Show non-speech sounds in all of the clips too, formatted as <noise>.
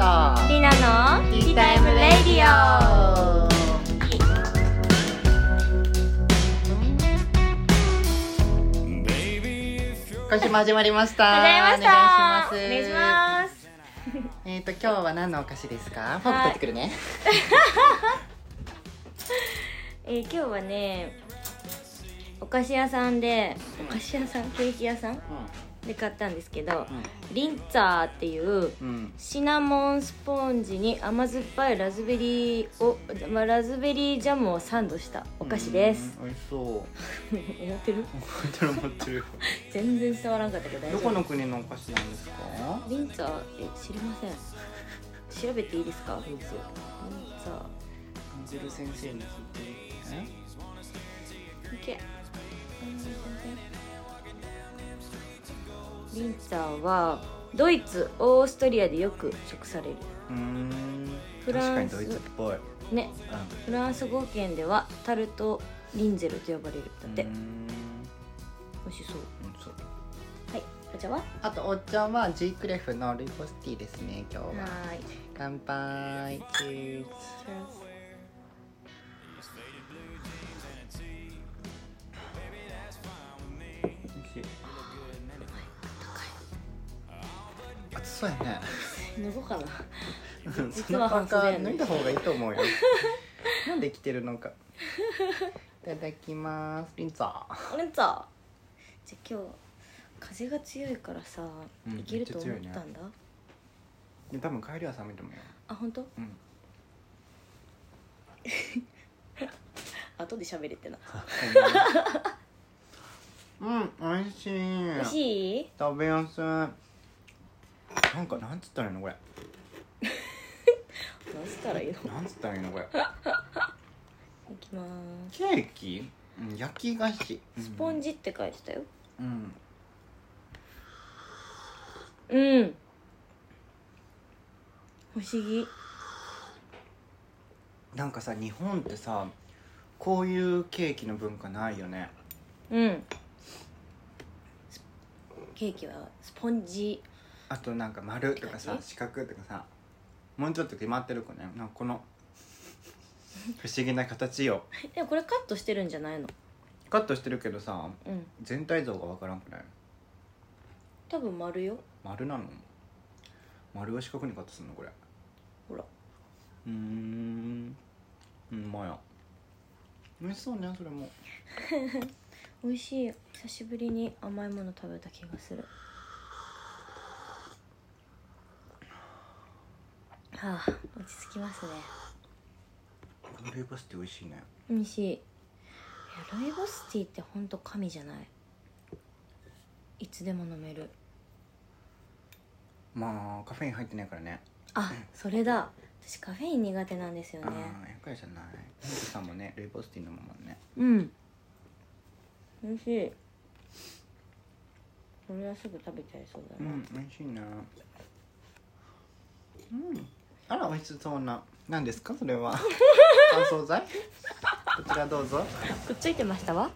と。りなのティータイムレディオ。今週も始まりました。始まりました。お願いします。えっ、と今日は何のお菓子ですか？フォーク取ってくるね、<laughs> えー今日はねお菓子屋さんでお菓子屋さんケーキ屋さんで買ったんですけどリンツァーっていうシナモンスポンジに甘酸っぱいラズベリーを、まあ、ラズベリージャムをサンドしたお菓子です。うん。美味しそう。<laughs> 思ってる？思ってる思ってる。<laughs> 全然伝わらんかったけどどこの国のお菓子なんですか？リンツァー？え知りません。調べていいですか？リンツァー。アンジェル先生に聞いて。え？いけリンツァーはドイツオーストリアでよく食される。うーん。フランス。確かにドイツっぽい。ね。フランス語圏ではタルトリンゼルと呼ばれるだって。美味しそう。うんそう。はい。お茶は？はあとお茶はジークレフのルイボスティーですね今日は。ーい。乾杯。チーズ熱そうやね。<laughs> 脱ごうかな。そ実はのパーカ脱いだ方がいいと思うよ。<laughs> なんで着てるのか。<laughs> いただきます。リンツァー。リンツァー。じゃあ今日風が強いからさ、うんいけると思ったんだ、で多分帰りは寒いと思うよ。あ本当？うん。後で喋れってな。うん美味しい。美味しい？食べやすいなんかなんつったらいいのこれ？何したらいいの？なんつったらいいのこれ？いきまーす。ケーキ、うん、焼き菓子。スポンジって書いてたよ。うん。うん。不思議。なんかさ日本ってさこういうケーキの文化ないよね。うん。スケーキはスポンジあとなんか丸とかさ四角とかさもうちょっと決まってる子ね。なんかこの不思議な形よ。<laughs> でもこれカットしてるんじゃないの？カットしてるけどさうん。全体像がわからんくない？多分丸よ。丸なの？丸は四角にカットするの？これ。ほら。うーん。うんまや。美味しそうねそれも。<laughs> 美味しい。久しぶりに甘いもの食べた気がするはあ落ち着きますね。ルイボスって美味しいね。美味しい。いやルイボスティーってほんと神じゃない？いつでも飲める。まあカフェイン入ってないからね。あそれだ。私カフェイン苦手なんですよね。ああやっぱりじゃない。ミントさんもねルイボスティー飲むもんね。うん。美味しい。これはすぐ食べちゃいそうだな、うん美味しいなうんあら美味しそうな何ですかそれは？<laughs> 乾燥剤？こちらどうぞ。くっついてましたわ。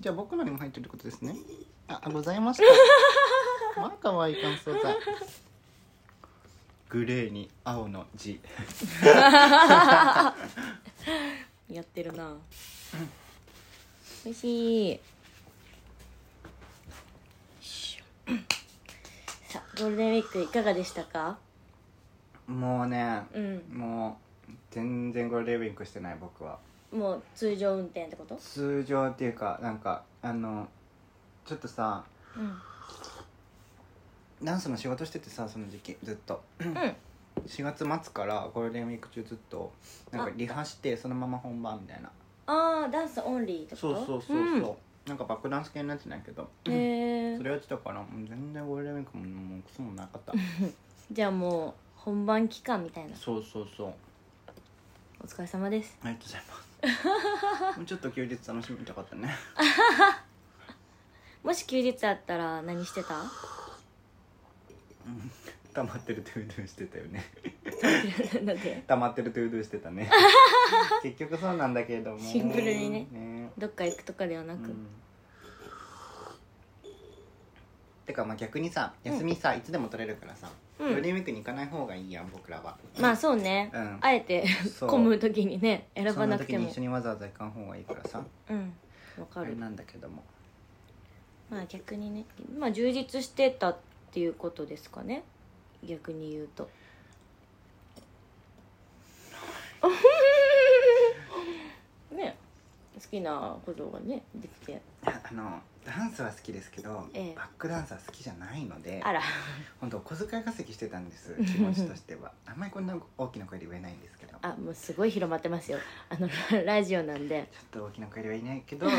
じゃあ僕のにも入ってることですね。<laughs> ああございました <laughs> まあ可愛い乾燥剤。グレーに青の字。やってるな。美味しい。さあゴールデンウィークいかがでしたか？もうねうん。もう全然ゴールデンウィークしてない僕は。もう通常運転ってこと？通常っていうかなんかあのちょっとさうん。ダンスの仕事しててさその時期ずっと。うん。<coughs> 4月末からゴールデンウィーク中ずっとなんかリハしてそのまま本番みたいな。ああダンスオンリーってこと？そうそうそうそう、なんかバックダンス系のやつなんやけど。うんへえ <laughs> それやってたからもう全然ゴールデンウィークももうクソもなかった。<laughs> じゃあもう本番期間みたいな。そうそうそう。お疲れ様です。ありがとうございます。もうちょっと休日楽しみたかったね。<laughs> もし休日あったら何してた？溜まってる to do してたよね。溜まってる？ to do してたね。<laughs> 結局そうなんだけれども。シンプルにね。ね。どっか行くとかではなく、うん。てかまあ逆にさ休みさ、いつでも取れるからさ、うんゴールデンウィークに行かない方がいいやん僕らは。まあそうね、うん。あえてそう。混む時にね選ばなくてもそんな時に一緒にわざわざ行かん方がいいからさ。うんわかる。なんだけども。まあ逆にねまあ充実してたっていうことですかね。逆に言うと。<laughs> ね好きなことがねできてあのダンスは好きですけど、ええ。バックダンスは好きじゃないのであら。本当お小遣い稼ぎしてたんです <laughs> 気持ちとしては。あんまりこんな大きな声で言えないんですけど。ちょあもうすごい広まってますよ。あのラ <laughs> ラジオなんで。っと大きな声では言えないけど <laughs>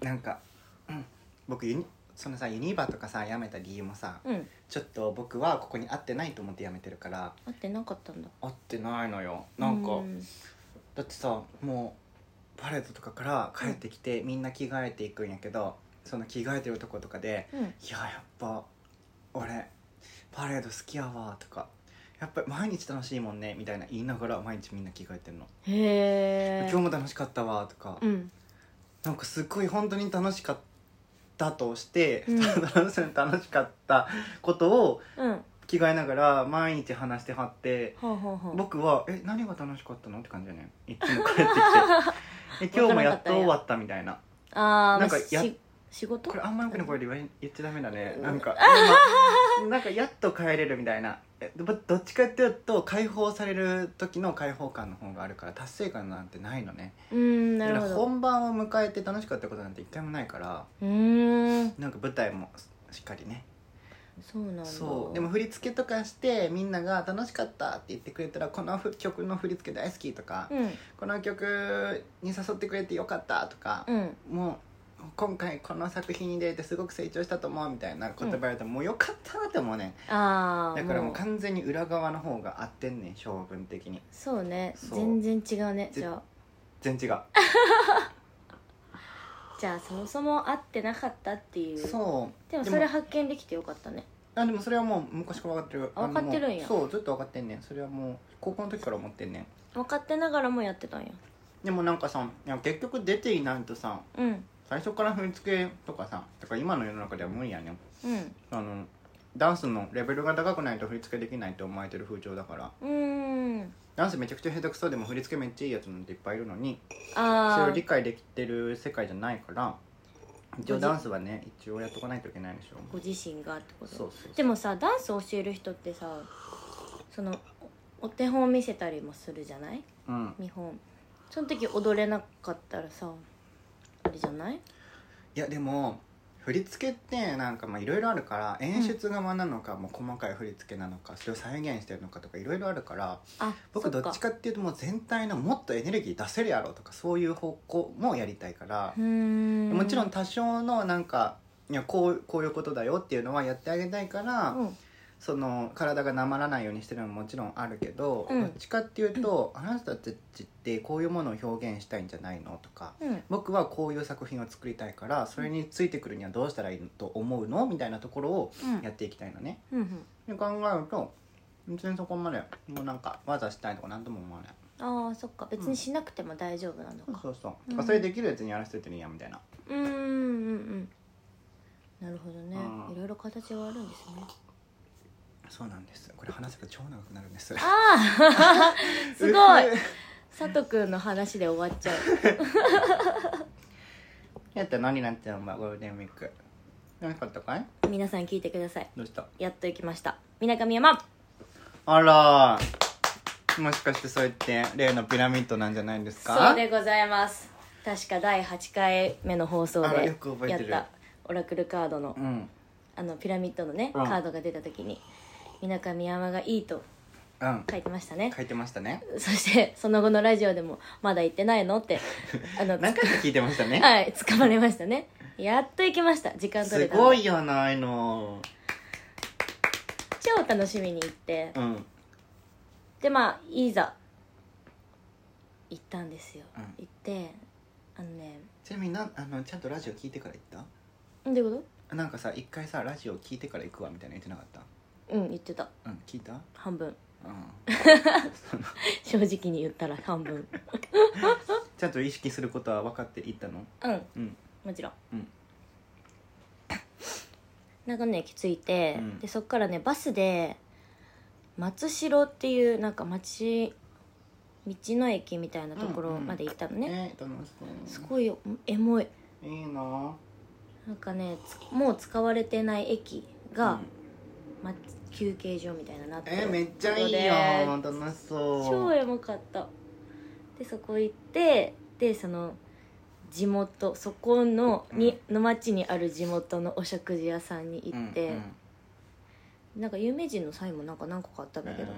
なんか、うん、僕ユニそのさユニバとかさ辞めた理由もさうん。ちょっと僕はここに合ってないと思って辞めてるから会ってなかったんだ。合ってないのよ。なんか、うだってさもうパレードとかから帰ってきて、みんな着替えていくんやけどその着替えてるとことかでうん「いややっぱ俺パレード好きやわ」とか「やっぱ毎日楽しいもんね」みたいな言いながら毎日みんな着替えてるの「へえ今日も楽しかったわ」とか、うん。なんかすっごい本当に楽しかったとして、うん。<laughs> 楽しかったことをうん。は着替えながら毎日話してはってあはあはあ。僕は「え何が楽しかったの?」って感じだねいつも帰ってきて <laughs> え今日もやっと終わったみたいな。あーなんかや仕事？これあんまよくねこれで言え言っちゃダメだね。なんか <laughs> 今なんかやっと帰れるみたいな。えどどっちかっていうと解放される時の解放感の方があるから達成感なんてないのね。うーんなるほど。本番を迎えて楽しかったことなんて一回もないからうーん。なんか舞台もしっかりねそうなんだ。そう。でも振り付けとかしてみんなが楽しかったって言ってくれたらこのふ曲の振り付け大好きとか、うん。この曲に誘ってくれてよかったとか、うん。もう今回この作品に出れてすごく成長したと思うみたいな言葉言われたらもうよかったって思うね。ああだからもう完全に裏側の方が合ってんねん性分的にそう。ね全然違うねぜじゃあ。全然違う。<laughs> じゃあそもそも会ってなかったっていう。そう。でもそれ発見できてよかったねあでもそれはもう昔から分かってる。あ分かってるんや。あのもうそうずっと分かってんねん。それはもう高校の時から思ってんねん。分かってながらもやってたんや。でもなんかさいや結局出ていないとさうん。最初から振り付けとかさだから今の世の中では無理やねん。うん。あのダンスのレベルが高くないと振り付けできないと思われてる風潮だから。うーん。ダンスめちゃくちゃ下手くそでも振り付けめっちゃいいやつなんていっぱいいるのにそれを理解できてる世界じゃないから一応ダンスはね一応やっとかないといけないでしょ。ご自身がってこと？でもさダンス教える人ってさそのお手本見せたりもするじゃない？うん。見本。その時踊れなかったらさあれじゃない？いやでも振り付けってなんかまあいろいろあるから演出側なのか、もう細かい振り付けなのかそれを再現してるのかとかいろいろあるからあ僕どっちかっていうともう全体のもっとエネルギー出せるやろとかそういう方向もやりたいからもちろん多少のなんかいやこうこういうことだよっていうのはやってあげたいから、うんその体がなまらないようにしてるのももちろんあるけど、うん。どっちかっていうと、あなたたちってこういうものを表現したいんじゃないのとかうん。僕はこういう作品を作りたいからそれについてくるにはどうしたらいいと思うのみたいなところをうん。やっていきたいのね。うんうん。で考えると全然そこまでもうなんか技したいとか何とも思わない。ああそっか。別にしなくても大丈夫なのか。そうそうう。ん。とかそれできるやつにやらせといてるんやみたいな。うんうんうんなるほどね。うん。いろいろ形があるんですねそうなんです。これ話せば超長くなるんです。ああ <laughs> すごい。佐藤くんの話で終わっちゃう。<laughs> やったら何になっちゃうんだゴールデンウィーク。楽しかったかい？皆さん聞いてください。どうした？やっと行きました。みなかみ山あら。もしかしてそう言って例のピラミッドなんじゃないんですか？そうでございます。確か第8回目の放送でやった。オラクルカードのうん。あのピラミッドのねうん。カードが出た時にみなかみ山がいいとうん。書いてましたね。書いてましたね。そしてその後のラジオでも「まだ行ってないの?」って <laughs> あの何回か聞いてましたね。<laughs> はい掴まれましたね。やっと行きました。時間取すれたの。ごいやないの。超楽しみに行って。うん。でまあいざ行ったんですよ、うん。行ってあのねちなみになあのちゃんとラジオ聞いてから行っんどういうこたなんかさ一回さラジオ聞いてから行くわみたいな言ってなかった？とうん言ってた。うん聞いた？半分。うん <laughs> 正直に言ったら半分。<laughs> ちゃんと意識することは分かって行ったの？うん。うん。もちろん。うん。<coughs> 中野駅着いて、うん。でそっからねバスで松代っていうなんか町道の駅みたいなところまで行ったのね、え楽しそうすごいよ。エモい。いいな。なんかねつもう使われてない駅が、ま、休憩所みたいななってえめっちゃいいで。よ楽しそう超エモかった。でそこ行ってでその地元そこのにの町にある地元のお食事屋さんに行って、うんうん。なんか有名人の際もなんか何個かあったんだけど、え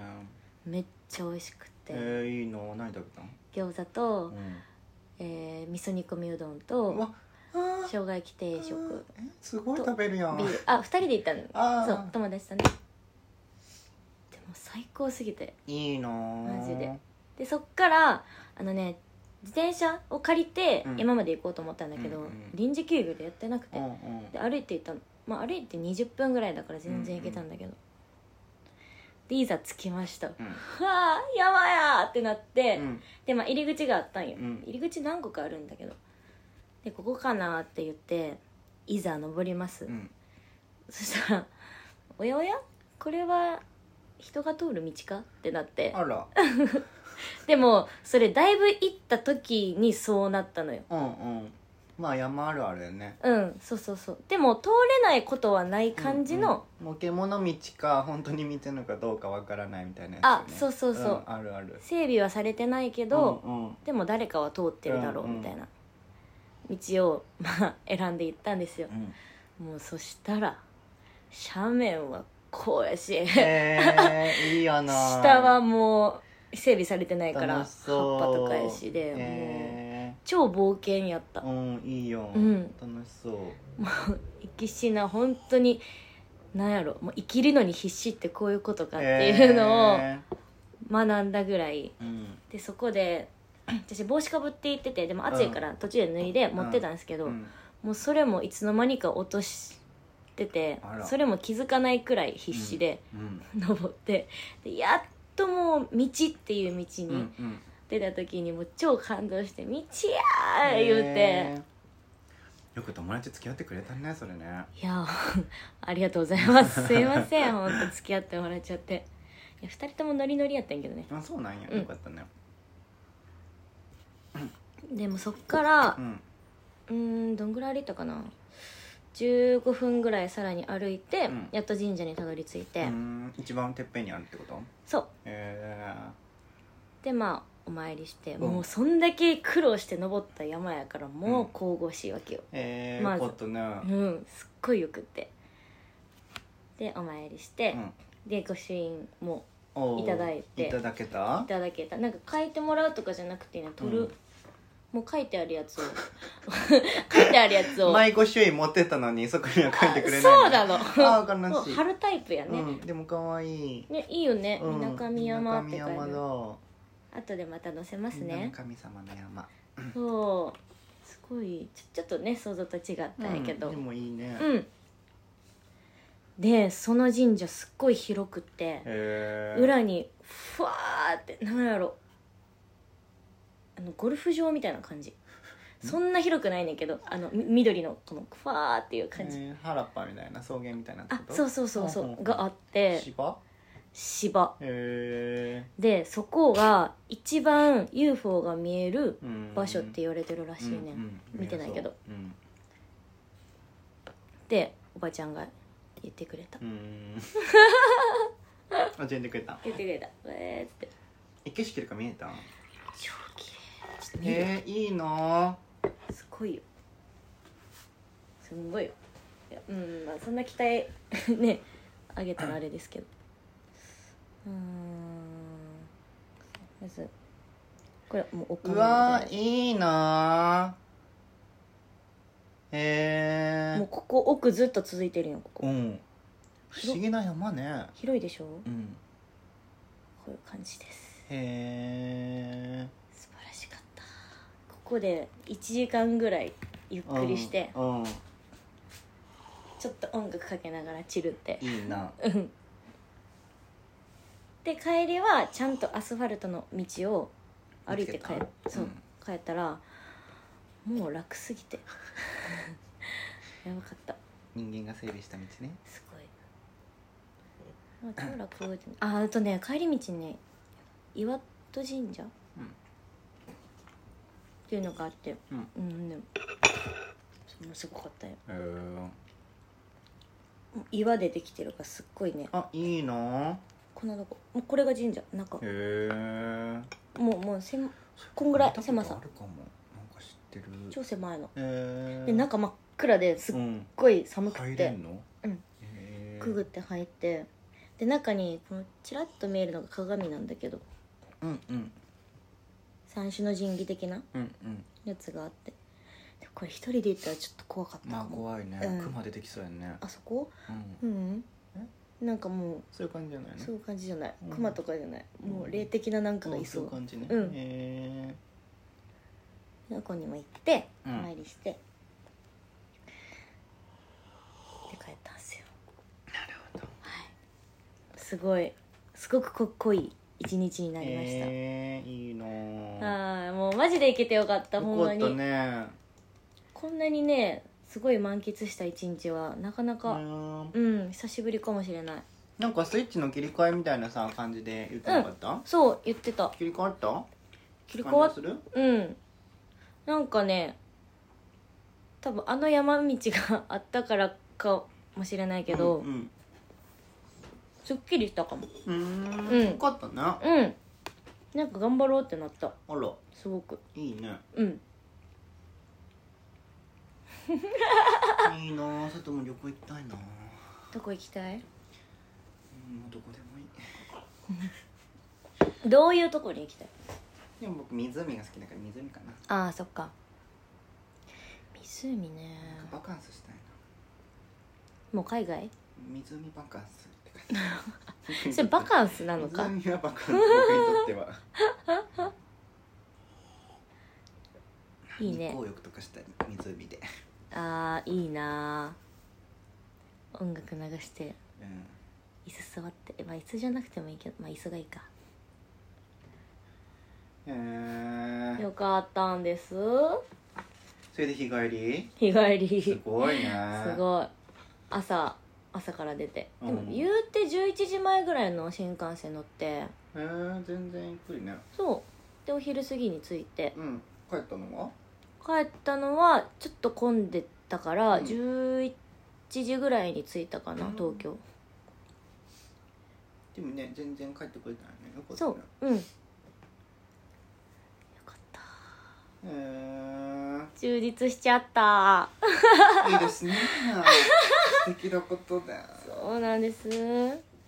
めっちゃ美味しくーて、えーいいの？何食べたの？餃子と、うん。えー味噌煮込みうどんうと生姜焼き定食えすごい食べるやん。あ二人で行ったの。そう友達とね最高すぎて。いいなーマジで。でそっからあのね自転車を借りてうん。山まで行こうと思ったんだけど、うんうん臨時休業でやってなくて、うんうん。で歩いて行ったの。まあ歩いて20分ぐらいだから全然行けたんだけど、でいざ着きました、うん。わあ山やーってなって、うん。でまあ入り口があったんよ、うん。入り口何個かあるんだけど。でここかなって言っていざ登ります、うん。そしたら「おやおや？これは人が通る道か?」ってなって。あら。<laughs> でもそれだいぶ行った時にそうなったのよ。うんうん。まあ山あるあるよね。うんそうそうそう。でも通れないことはない感じの、うんうん、もう獣道か本当に道のかどうかわからないみたいなやつ、ね、あそうそうそう。んあるある。整備はされてないけど、うんうん。でも誰かは通ってるだろううんうんみたいな道を、まあ、選んで行ったんですよ。うん。もうそしたら斜面はこうやしへえいいやな。下はもう整備されてないから葉っぱとかやしでもうへ超冒険やった。ーうんいいよ、うん。楽しそう。もう生きしな本当になんやろ。もう生きるのに必死ってこういうことかっていうのをへ学んだぐらい。ーうん。でそこで <clears throat> 私帽子かぶって行っててでも暑いから途中で脱いで持ってたんですけど、うん。もうそれもいつの間にか落としててあら。それも気づかないくらい必死でうん登ってでやっともう道っていう道にん出た時にもう超感動して「道や!」言うて。よく友達付き合ってくれたねそれね。いや <laughs> ありがとうございます。すいません本当付き合ってもらっちゃって。いや2人ともノリノリやったんやけどね。あそうなんや、うん。よかったね。でもそっからうん。うーんどんぐらい歩いたかな15分ぐらいさらに歩いて、うん。やっと神社にたどり着いて、うん。一番てっぺんにあるってこと？そう。へでまあお参りして、うん。もうそんだけ苦労して登った山やからもう神々しいわけよ、えへえまず。よかったねうん。すっごいよくって。でお参りして、うん。で御朱印もおー。いただいて。いただけた？いただけた。なんか書いてもらうとかじゃなくてね取る、うんもう書いてあるやつを。<laughs> 書いてあるやつを。前ご朱印持ってったのにそこには書いてくれないそうなの。あー悲しい。もう貼るタイプやね、うん、でも可愛い。ねいいよね。うんみなかみ山って書いてある。山後でまた載せますだね神様の山。そう。すごい。ちょちょっとね想像と違ったんやけど。うんでもいいね。うん、でその神社すっごい広くって。裏にふわーってなんやろあのゴルフ場みたいな感じ。そんな広くないねんけどあのみ緑のこのふわーっていう感じ、えー原っぱみたいな草原みたいなあそうそうそうそうんがあって。芝？芝。へでそこが一番 UFO が見える場所って言われてるらしいね、うんうん。見てないけど。う。ん。でおばちゃんが言ってくれた。うーん。教えてくれた。言ってくれた。えーって。え景色とか見えた？超綺麗ちょっと見てえー、いいなすごいよ。すんごいよ。いやうんまあそんな期待 <laughs> ねあげたらあれですけど。うーん。まずこれもうおうわーいいなへえもうここ奥ずっと続いてるよここ。うん。不思議な山ね。広いでしょ？うん。こういう感じです。へえここで1時間ぐらいゆっくりして、うん、うん。ちょっと音楽かけながらチルって。いいな。うん。で帰りはちゃんとアスファルトの道を歩いて帰見つけた。そう、うん。帰ったらもう楽すぎて。<laughs> やばかった。人間が整備した道ね。すごい。あ超楽ああとね帰り道にね岩戸神社、いうのがあって。うん。うんねそれもすごかったよ。へえ岩でできてるからすっごいね。あいいな。こんなとこ。もうこれが神社。中。へえもうもうせんこんぐらい狭さ。あるかも。なんか知ってる。超狭いの。へえで中真っ暗ですっうん。ごい寒くて。入れんの？うん。へえくぐって入って。で中にこのチラッと見えるのが鏡なんだけど。うんうん三種の神器的なうんうん。やつがあって。でこれ一人で行ったらちょっと怖かったまあ怖いね。うん。熊出てきそうやね。あそこ？うん。うん。なんかもうそういう感じじゃないの？そういう感じじゃない。うん。熊とかじゃない。もう霊的ななんかがいあそういう感じね。うん。へそこにも行っておうん。参りして、で帰ったんですよ。えなるほど。はい。すごい。すごくこ濃い一日になりました、えーいいなぁはいもうマジで行けてよかったほんよかったまに、ね。こんなにねすごい満喫した一日はなかなかうんうん久しぶりかもしれない。なんかスイッチの切り替えみたいなさ感じで言ってなかった、そう言ってた。切り替わった？切り替わっ感じがする？うん。なんかね多分あの山道があったからかもしれないけど、うんすっきりしたかも。うん。うん。うんよかったね。あうん。なんか頑張ろうってなった。ら。すごく。いいね。うん。<laughs> いいなぁ。外も旅行行きたいなぁ。どこ行きたい？うんどこでもいい。<laughs> どういうとこに行きたい？でも僕湖が好きだから湖かな。ああそっか。湖ね。なんかバカンスしたいな。もう海外？湖バカンス <laughs> それバカンスなのか？バカンス僕にとっては。いいね。日光浴とかしたり湖で。あーいいな。ー音楽流して。うん。椅子座って。まあ椅子じゃなくてもいいけどまあ椅子がいいか。へえよかったんです。それで日帰り？日帰り。すごいね。すごい。朝朝から出て。でもうん言うて11時前ぐらいの新幹線乗って。へえ全然ゆっくりね。そう。でお昼過ぎに着いて。うん。帰ったのは？帰ったのはちょっと混んでたから、うん。11時ぐらいに着いたかなうん。東京。でもね全然帰ってくれたよねよかったそねう。うん。よかった。へ充実しちゃった。えいいですね <laughs> 素敵なことだ。そうなんです。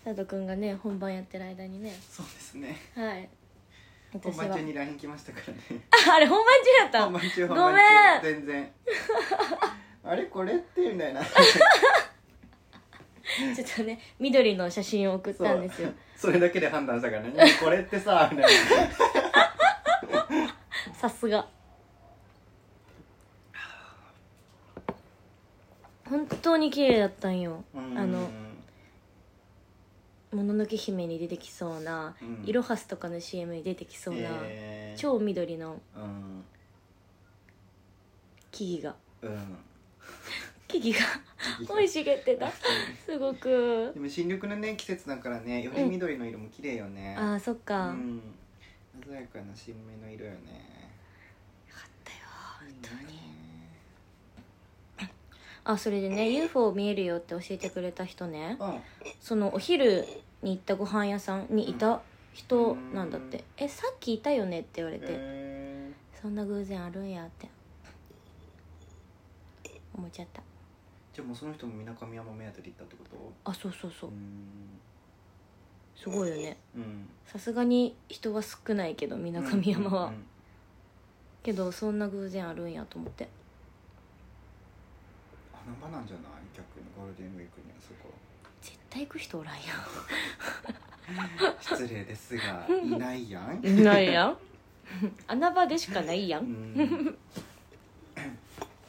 佐藤くんがね本番やってる間にね。そうですね。はい。本番中に LINE 来ましたからね。あ <laughs> あれ本番中やった？本番中ご本番めん中全然。<laughs> あれこれってみたいな。ちょっとね緑の写真を送ったんですよ。それだけで判断したからね。これってさみたい <laughs> さすが本当に綺麗だったんよ。なあの「もののけ姫」に出てきそうな、うん。イロハスとかの CM に出てきそうな、えー。超緑のうん。木々が。うん。木々が生い茂ってた。<laughs> すごく。でも新緑のね季節だからねより緑の色も綺麗よね。ああそっか、ようん。鮮やかな新芽の色よねかったよ本当にねあそれでね UFO 見えるよって教えてくれた人ね。うん。そのお昼に行ったご飯屋さんにいた人なんだって「えさっきいたよね」って言われて、へそんな偶然あるんやって。思っちゃった。ーじゃあもうその人も水上山目当てで行ったってこと？あそうそうそう。うん。すごいよね。うん。さすがに人は少ないけど水上山は、うんうん。けどそんな偶然あるんやと思って穴場なんじゃない？逆にゴールデンウィークにはそこ絶対行く人おらんや失礼ですがいないやん。んないやん。穴場でしかないやうん。ん <laughs>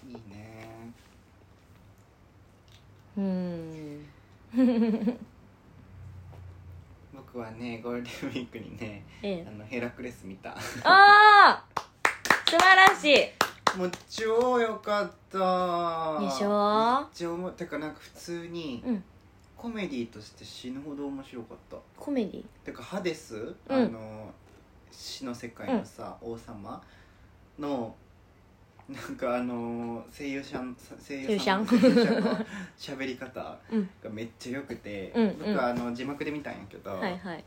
いいね。うん。僕はねゴールデンウィークにねええ。あのヘラクレス見た。ああ素晴らしいもう超良かった。でしょ？めっちゃ思うてかなんか普通にうん。コメディとして死ぬほど面白かった。コメディ？てかハデス、うん。あの死の世界のさ、王様？のなんかあの声優さん声優さん。声優さん声優さんの喋り方が <laughs> うん。めっちゃ良くて、うんうん。僕はあの字幕で見たんやけど、はいはい。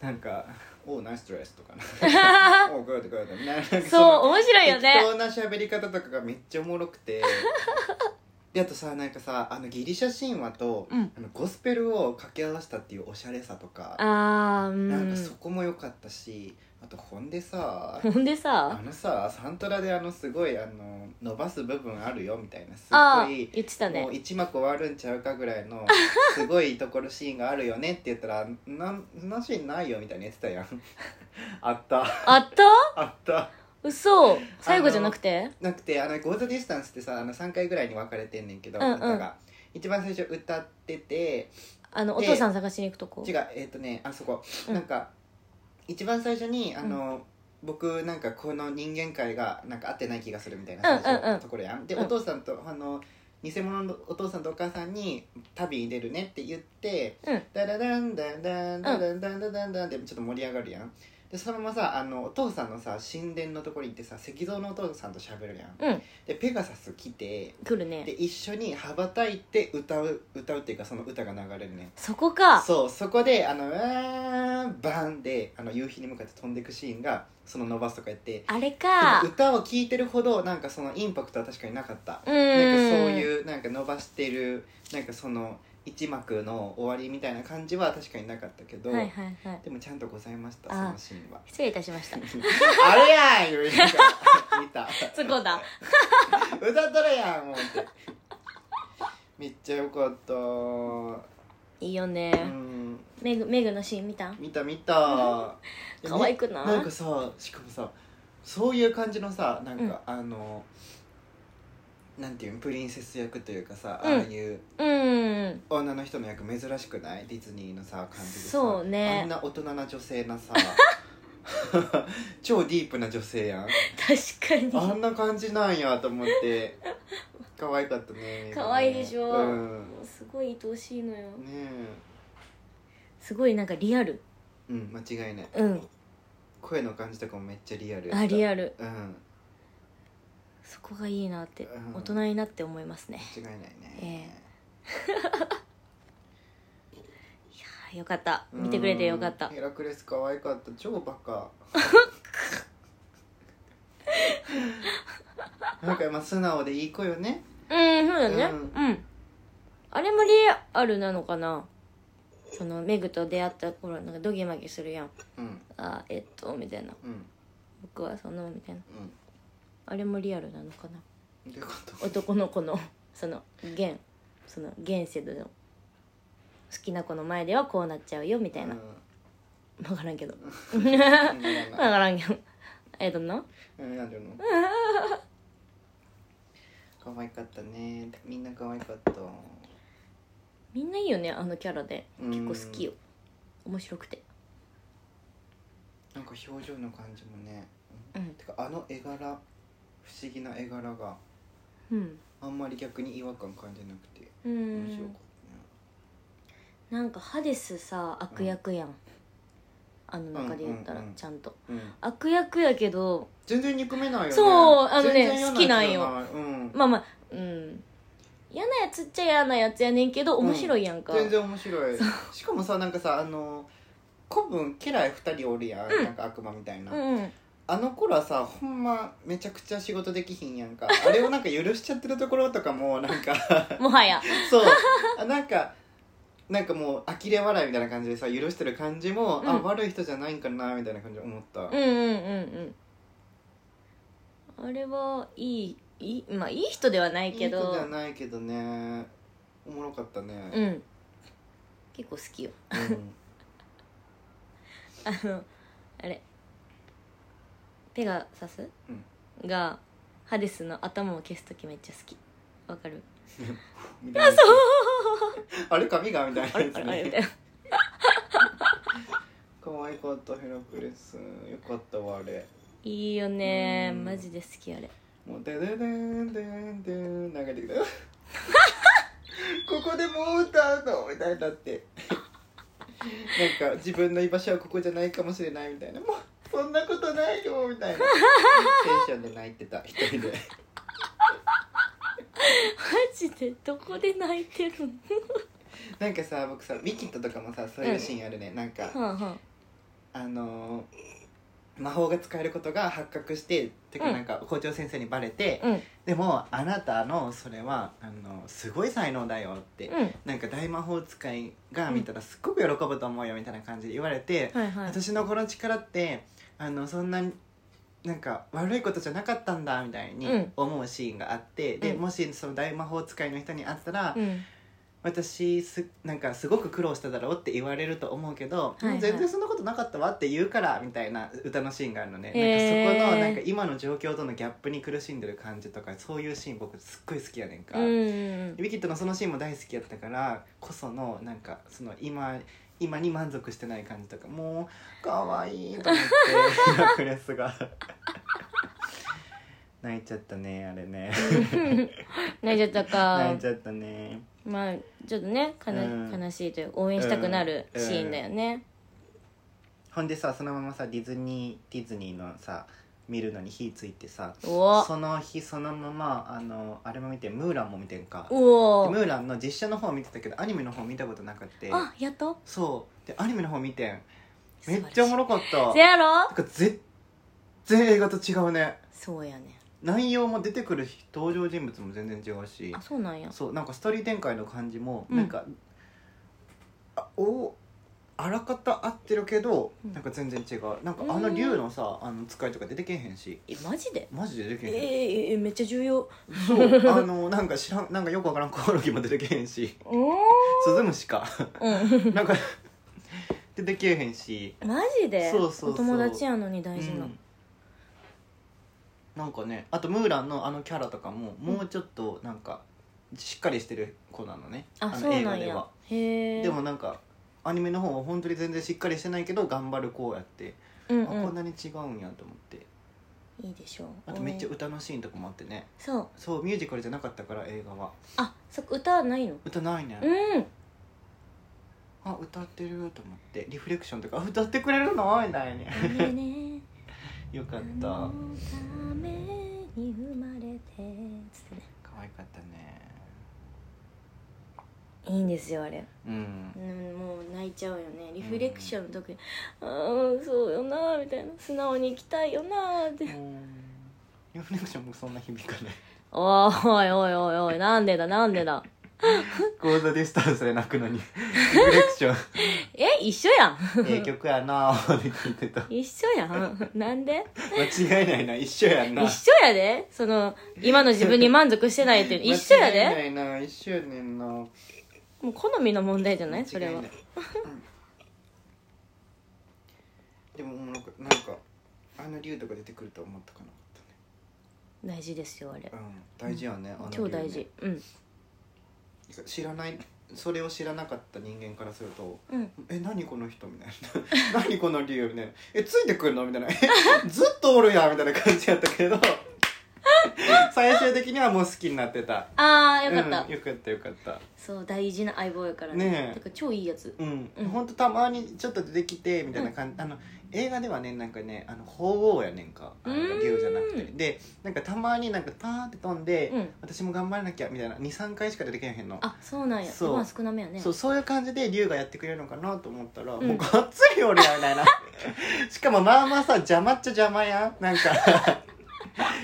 なんか「 Oh nice dress」とかな「<laughs> Oh good good」みたいな。そうの面白いよ適ね当な喋り方とかがめっちゃおもろくて。<laughs> であとさなんかさあのギリシャ神話と、うん。あのゴスペルを掛け合わせたっていうおしゃれさとか。あーうなんかんそこも良かったしあとほんでさほんであさのさサントラであのすごいあの伸ばす部分あるよみたいなすああっごい言ってたね。もう1幕終わるんちゃうかぐらいの <laughs> すごいところシーンがあるよねって言ったら「なんそんなシーンないよ」みたいな言ってたやん <laughs> あった。あった？<laughs> あった。嘘。最後じゃなくて？なくてあの「ゴーザディスタンス」ってさあの3回ぐらいに分かれてんねんけど、うんうん。歌が。一番最初歌っててあのおで父さん探しに行くとこ？違うえっ、とねあそこ、うん。なんか一番最初にあの、僕なんかこの人間界がなんか合ってない気がするみたいな最初のところやん、でうん。お父さんとあの偽物のお父さんとお母さんに旅に出るねって言ってうん。ダダダンダンダンダダンダンダンダンダンってちょっと盛り上がるやんでそのままさあのお父さんのさ神殿のところに行ってさ石像のお父さんと喋るやん。うん。でペガサス来て来るね。で一緒に羽ばたいて歌う歌うっていうかその歌が流れるねそこか。そうそこであの「うわーバーン!」であの夕日に向かって飛んでいくシーンがその伸ばすとかやって。あれでかも歌を聴いてるほどなんかそのインパクトは確かになかった。うん。なんかそういうなんか伸ばしてるなんかその一幕の終わりみたいな感じは確かになかったけど、はいはいはい。でもちゃんとございましたあそのシーンは。失礼いたしました。<laughs> あれやん言うなんか見た。そこだ歌っとるやんもうって。めっちゃよかった。いいよね。うん。メグメグのシーン見た？見た見た。可愛くない？なんかさしかもさそういう感じのさなんか、うん。あのなんていうのプリンセス役というかさ、うん。ああいううん。女の人の役珍しくない？ディズニーのさ感じでさ。そうね。あんな大人な女性なさ。<laughs> <laughs> 超ディープな女性やん。確かに。あんな感じなんやと思って。可愛かったね <laughs> 可愛いでしょ？うん。すごい愛おしいのよ。ねすごいなんかリアル。えうん間違いない。うん。声の感じとかもめっちゃリアルあリアアル。うんそこがいいなってうん。大人になって思いますね。間違いないね、<laughs> いやーよかった。見てくれてよかった。うんヘラクレス可愛かった。超バカ。<laughs> なんかまあ素直でいい子よね。うんそうだね。ううん。あれもリアルなのかな？そのメグと出会った頃なんかドギマギするやん。うん。あえっとみたいな。うん。僕はそのみたいな。うんあれもリアルなのかな？どういうこと？男の子のその現その現世での好きな子の前ではこうなっちゃうよみたいな。分からんけど。うん。<laughs> 分からんけど。えどんな？うんなんでの <laughs> 可愛かったね。みんな可愛かった。みんないいよねあのキャラで。うん。結構好きよ。面白くて。なんか表情の感じもね。うん。てかあの絵柄不思議な絵柄がうん。あんまり逆に違和感感じなくてう面白かんったなんかハデスさ悪役やん、あの中で言ったらうんうんうん。ちゃんと、ねうん。悪役やけど全然憎めないよね。そうあのね好きなんよ。まあまあうん。嫌なやつっちゃ嫌なやつやねんけど面白いやんか、全然面白い。しかもさなんかさあの古文家来二人おるやん、うん。なんか悪魔みたいな、うんうんあの頃はさほんまめちゃくちゃ仕事できひんやんか。あれをなんか許しちゃってるところとかもなんか <laughs> もはや。そう。あなんかなんかもう呆れ笑いみたいな感じでさ許してる感じも、あうん。悪い人じゃないんかなみたいな感じで思った、うんうんうんうん。あれはいいいいまあいい人ではないけど。いい人じゃないけどね。おもろかったね。うん。結構好きよ。うん。<laughs> あのあれペガサス、がハデスの頭を消す時めっちゃ好き。わかる？みたいなあれ髪がみたいなやつね。な <laughs> 可愛かったヘラクレス。よかったわあれ。いいよね。うん。マジで好きあれ。もうデデデンデンデン流れてきたここでもう歌うのみたいになってなんか自分の居場所はここじゃないかもしれないみたいなもうそんなことないよみたいな。テンションで泣いてた一人で。マジでどこで泣いてるの？なんかさ僕さウィキッドとかもさそういうシーンあるね、なんかはあはあのー魔法が使えることが発覚しててかうん。なんか校長先生にバレて、あうん。でもあなたのそれはあのすごい才能だよって、うん。なんか大魔法使いが見たらすっごく喜ぶと思うよみたいな感じで言われて、はいはい。私のこの力ってあのそんななんか悪いことじゃなかったんだみたいにうん。思うシーンがあって、でうん。もしその大魔法使いの人に会ったら、うん私すなんかすごく苦労しただろうって言われると思うけど、いはい。もう全然そんなことなかったわって言うからみたいな歌のシーンがあるのね、へー。なんかそこのなんか今の状況とのギャップに苦しんでる感じとかそういうシーン僕すっごい好きやねんか、うんウィキッドのそのシーンも大好きやったからこそのなんかその今今に満足してない感じとかもうかわいいと思ってヘラクレスが。<laughs> 泣いちゃったねあれね。<laughs> 泣いちゃったか。泣いちゃったねまあちょっとねかな、うん。悲しいという応援したくなるシーンだよね、ほんでさそのままさディズニーディズニーのさ見るのに火ついてさおその日そのままあのあれも見てムーランも見てんか。おお。でムーランの実写の方見てたけどアニメの方見たことなくてあやっと？そう。でアニメの方見てん。めっちゃおもろかった。せやろ？なんか全然映画と違うね。そうやね内容も出てくる登場人物も全然違うしあそうなんや。そうなんかストーリー展開の感じもうん。なんか、あおあらかた合ってるけど、うん。なんか全然違う。なんかあの竜のさあの使いとか出てけえへんし。えマジで？マジで出てけええへん、ー、えーめっちゃ重要。そう <laughs> あのなんか知らんなんかよくわからんコオロギも出てけえへんし。<laughs> おスズムシか。うん。<laughs> なんか出てけえへんし。マジで？そうそうそう。お友達やのに大事な、うんなんかねあとムーランのあのキャラとかももうちょっとなんかしっかりしてる子なのね。あのそうなんや。では。へえ。でもなんかアニメの方は本当に全然しっかりしてないけど頑張る子やって、うんあこんうなに違うんやと思って。んいいでしょう。あとめっちゃ応援歌のシーンとかもあってね。そう。そうミュージカルじゃなかったから映画は。あそっか歌はないの？歌ないね、うん。あ歌ってると思って。リフレクションとかあ歌ってくれるの？みたいに。ねよかっあたのために生まれてつってね。可愛かったね。いいんですよあれ。うん。うんもう泣いちゃうよね。リフレクションの時に「ああそうよな」みたいな「素直に生きたいよな」って。リフレクションもそんな響かない。おいおいおいおいなんでだなんでだ <laughs> 講座ディスタンスで泣くのにリフレクション。<laughs> え一緒やん。ええ曲やなーって聞いてた。一緒やん。なんで？間違いないな一緒やんな。一緒やで。その今の自分に満足してないっていうの <laughs> 一緒や間違いでないな一緒やねんな。もう好みの問題じゃない？それは。うん。でもなんかなんかあの竜とか出てくるとは思ったかな。かっ大事ですよあれ。たねうん。大事やねあの竜ね。超大事。うん知らないそれを知らなかった人間からするとうん「え何この人」みたいな「<laughs> 何この竜」みたいな「えついてくるの?」みたいな「えずっとおるやん」みたいな感じやったけど <laughs> 最終的にはもう好きになってた。ああよかった、うんよかったよかった。そう大事な相棒やからね。ねえ。てか超いいやつ。うん、うん。ほんとたまにちょっと出てきてみたいな感じ、あの映画ではねなんかねあの鳳凰やねんか。あの竜じゃなくて。でなんかたまになんかパーンって飛んで、うん。私も頑張らなきゃみたいな23回しか出てけへんの。あそうなんや。そう。まあ少なめやね。そうそういう感じで竜がやってくれるのかなと思ったら、うん。もうがっつりおるやんみたいな。<laughs> しかもまあまあさ邪魔っちゃ邪魔やん。なんか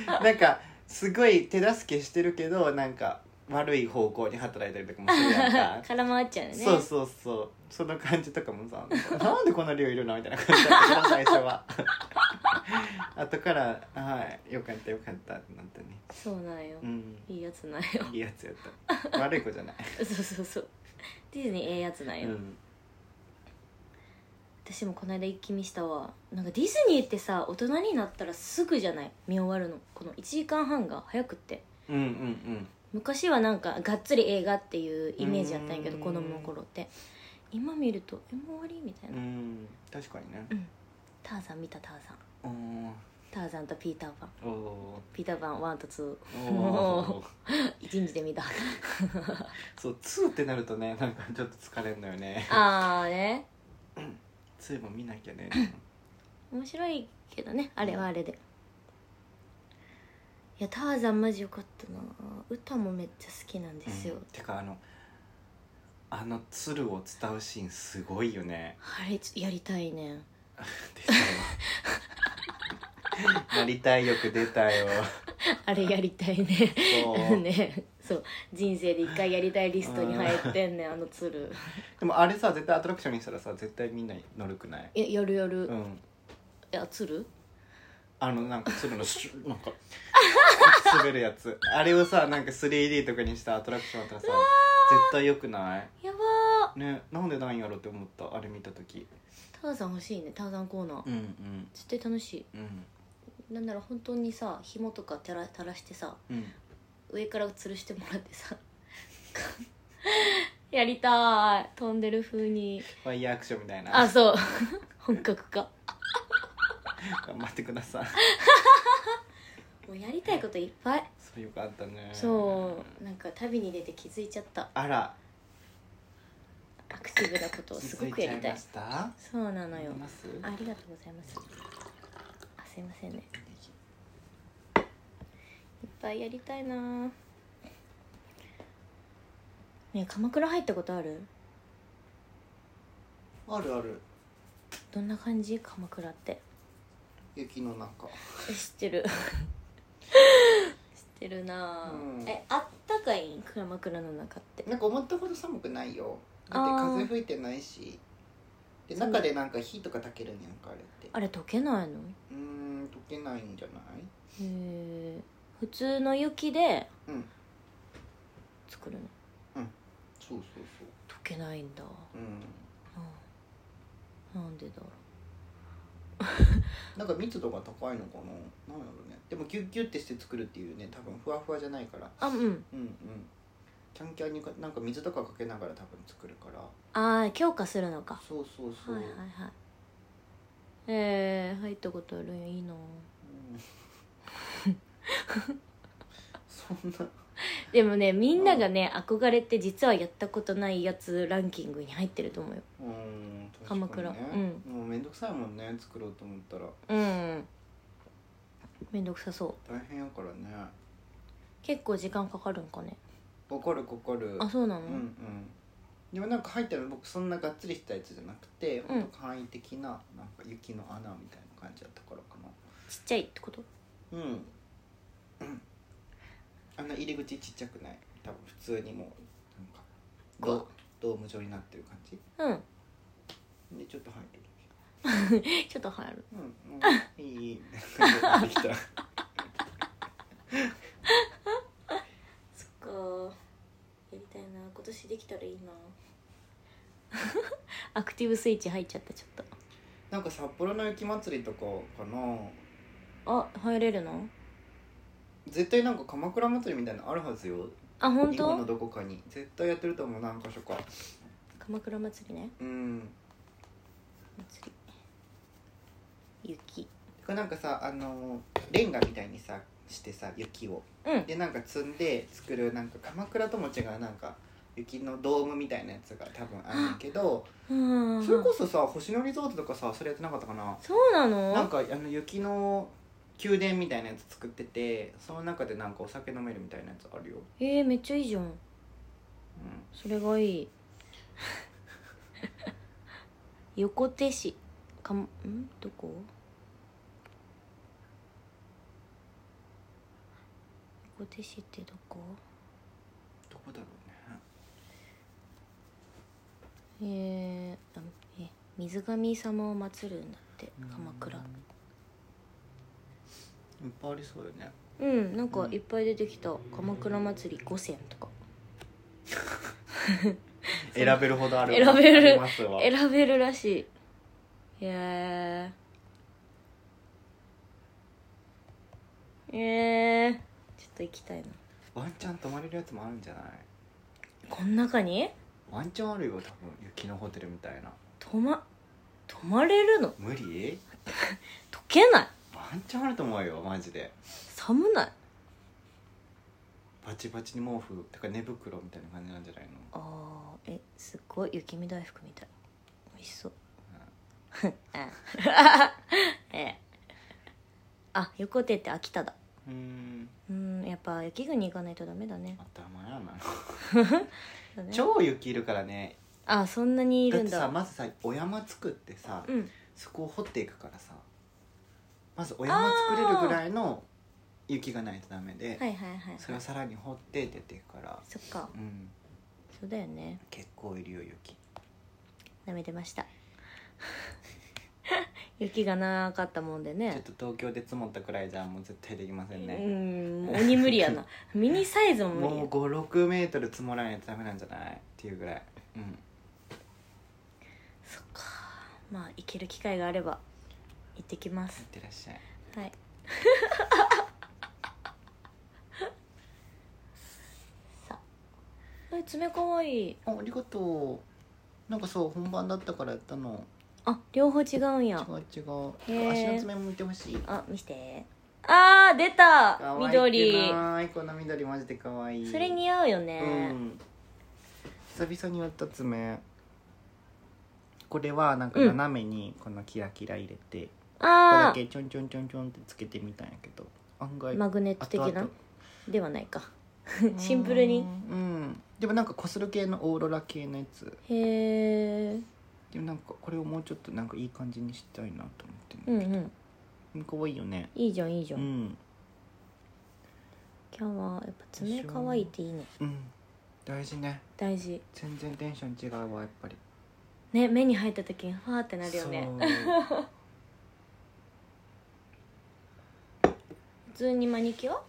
<laughs> なんかすごい手助けしてるけどなんか悪い方向に働いたりとかもするやんか。<laughs> 絡まっちゃうよね。そうそうそう。その感じとかもさなんでこんな量いるのみたいな感じだったけど最初は。<laughs> 後から「はいよかったよかった」ってなったね。そうなんよ、うん。いいやつなんよ。いいやつやった。悪い子じゃない。<laughs> そうそうそう。ディズニーええやつなんよ、うん。私もこの間一気見したわ。なんかディズニーってさ大人になったらすぐじゃない？見終わるの。この1時間半が早くって。うんうん昔はなんかがっつり映画っていうイメージやったんやけどうん。子供の頃って。今見ると「えもう終わり?」みたいな、うんうん確かにね。ターザン見たターザン。うんターザンとピーターパン。ピーターパン1と2ー。おー。一日で見た。そう2ってなるとねなんかちょっと疲れるのよね。ああね。2も見なきゃね。面白いけどねあれはあれでいやターザンマジよかったな。歌もめっちゃ好きなんですよ、うん。てかあのあの鶴を伝うシーンすごいよね。あれやりたいね。<laughs> <laughs> なりたい欲出たよ。<laughs> あれやりたいね。そう。ねそう。人生で一回やりたいリストに入ってんねんあの鶴。でもあれさ絶対アトラクションにしたらさ絶対みんな乗るくない？え夜夜、いうん。や鶴？あのなんか鶴のシュ <laughs> なんか滑るやつ。あれをさなんか 3D とかにしたアトラクションあったらさ絶対よくない？やば。ーねなんでないんやろって思った？あれ見た時。ターザン欲しいねターザンコーナー、うんうん。絶対楽しうん。いなんなら本当にさ紐とか垂ら垂らしてさうん。上から吊るしてもらってさ <laughs> やりたい。飛んでる風に。ファイヤーアクションみたいな。あそう。<laughs> 本格化頑張ってください。<laughs> もうやりたいこといっぱい。そうよかったね。そうなんか旅に出て気づいちゃった。あら。アクティブなことをすごくやりたい。そうなのよ。ありがとうございます。あすいませんね。いっぱいやりたいな。ねえ鎌倉入ったことある？あるある。どんな感じ？鎌倉って雪の中。え知ってる。知ってるなあ、うん。えあったかい？ん鎌倉の中って。なんか思ったほど寒くないよ。だあー。って風吹いてないし。でそう中でなんか火とか炊けるんやんかあれって。あれ溶けないの？へうーん溶けないんじゃない？え普通の雪でうん。作るの？そうそう溶けないんだ。そううんなんでだろ <laughs> なんか密度が高いのかな？なんやろうね。でもギュッギュッてして作るっていうね多分ふわふわじゃないから。うあうん。うんうん。キャンキャンにかなんか水とかかけながら多分作るから。ああ強化するのか。そうそうそう、はいはいはい。えー、入ったことあるんや。いいなうん。<laughs> そんな <laughs> でもねみんながね憧れて実はやったことないやつランキングに入ってると思うよ。うん鎌倉確かにね。もうめんどくさいもんね作ろうと思ったら。うん。めんどくさそう。大変やからね。結構時間かかるんかね。わかるかかる。あそうなの、うんうん。でもなんか入ってるの僕そんながっつりしたやつじゃなくて、ほん。と簡易的ななんか雪の穴みたいな感じだったからかな。ちっちゃいってこと？うん、うん、あんな入り口ちっちゃくない？多分普通にもうなんかドドーム状になってる感じ？うん。でちょっと入る。<laughs> ちょっと入る。うん、うん、いいいいできた。<laughs> そっか。やりたいな。今年できたらいいな。<laughs> アクティブスイッチ入っちゃったちょっと。なんか札幌の雪祭りとかかな。あ入れるの？絶対なんか鎌倉祭りみたいなのあるはずよ。あ本日本の当どこかに。絶対やってると思う何か所か。鎌倉祭りね。うん。祭り。雪。てかなんかさあのレンガみたいにさしてさ雪を。うん。でなんか積んで作るなんか鎌倉とも違うなんか雪のドームみたいなやつが多分あるんだけどうん。それこそさ星野リゾートとかさそれやってなかったかな？そうなの？なんかあの雪の宮殿みたいなやつ作っててその中でなんかお酒飲めるみたいなやつあるよ、えー、めっちゃいいじゃん。うそれがいい。<laughs> 横手市。かんん？どこ？横手市ってどこ？ん、どこだろうね。えー、あえ水神様を祀るんだって。鎌倉。うんいっぱいありそうよね。うんなんかいっぱい出てきた鎌倉祭り五選とか。<laughs> 選べるほどある選べる。選べるらしい。へええー、ちょっと行きたいな。ワンチャン泊まれるやつもあるんじゃない？こん中に？ワンチャンあるよ多分。雪のホテルみたいな。泊ま泊まれるの？無理？<laughs> 溶けないマワンチャンあると思うよマジで。寒ない？バチバチに毛布てか寝袋みたいな感じなんじゃないの？あーえすっごい？雪見大福みたい。美味しそう。<laughs> ええ。あ横手って秋田だ。うん。うんやっぱ雪国行かないとダメだね。頭やな。超雪いるからね。あそんなにいだ。ってるんださまずさお山作ってさ、うん。そこを掘っていくからさまずお山作れるぐらいの雪がないとダメで、はいはいはいそれをさらに掘って出ていくから。そっか。うん。そうだよね。結構いるよ雪。舐めてました。<laughs> 雪がなかったもんでちょっねと東京で積もったくらいじゃもう絶対できませんうね、う鬼無理やな。<laughs> ミニサイズも無理もうや56メートル積もらないとダメなんじゃない？っていうぐらい。うん。そっか。まあ行ける機会があれば行ってきまいっすてらっしゃい。はい。<laughs> さあ。え爪かわいい。あありがとう。なんかそう本番だったからやったの。あ両方違うんや。違う違う。へー。足の爪も見てほしい。あ見して。あー出た。可愛いこの緑マジで可愛いそれ似合うようね、ん。久々にやった爪。これはなんかうん。斜めにこのキラキラ入れて、ここだあけちょんちょんちょんちょんってつけてみたんやけど案あ外マグネット的な？後々。ではないか。シンプルに？うん。うんでもなんかこする系のオーロラ系のやつ。へえでもなんかこれをもうちょっとなんかいい感じにしたいなと思ってうんるうん。可愛いよね。いいじゃんいいじゃ、うん。ん今日はやっぱ爪かわいいっていいね。うん。大事ね。大事。全然テンション違うわやっぱり。ね目に入った時にファーってなるよね。そう通にマニキュア？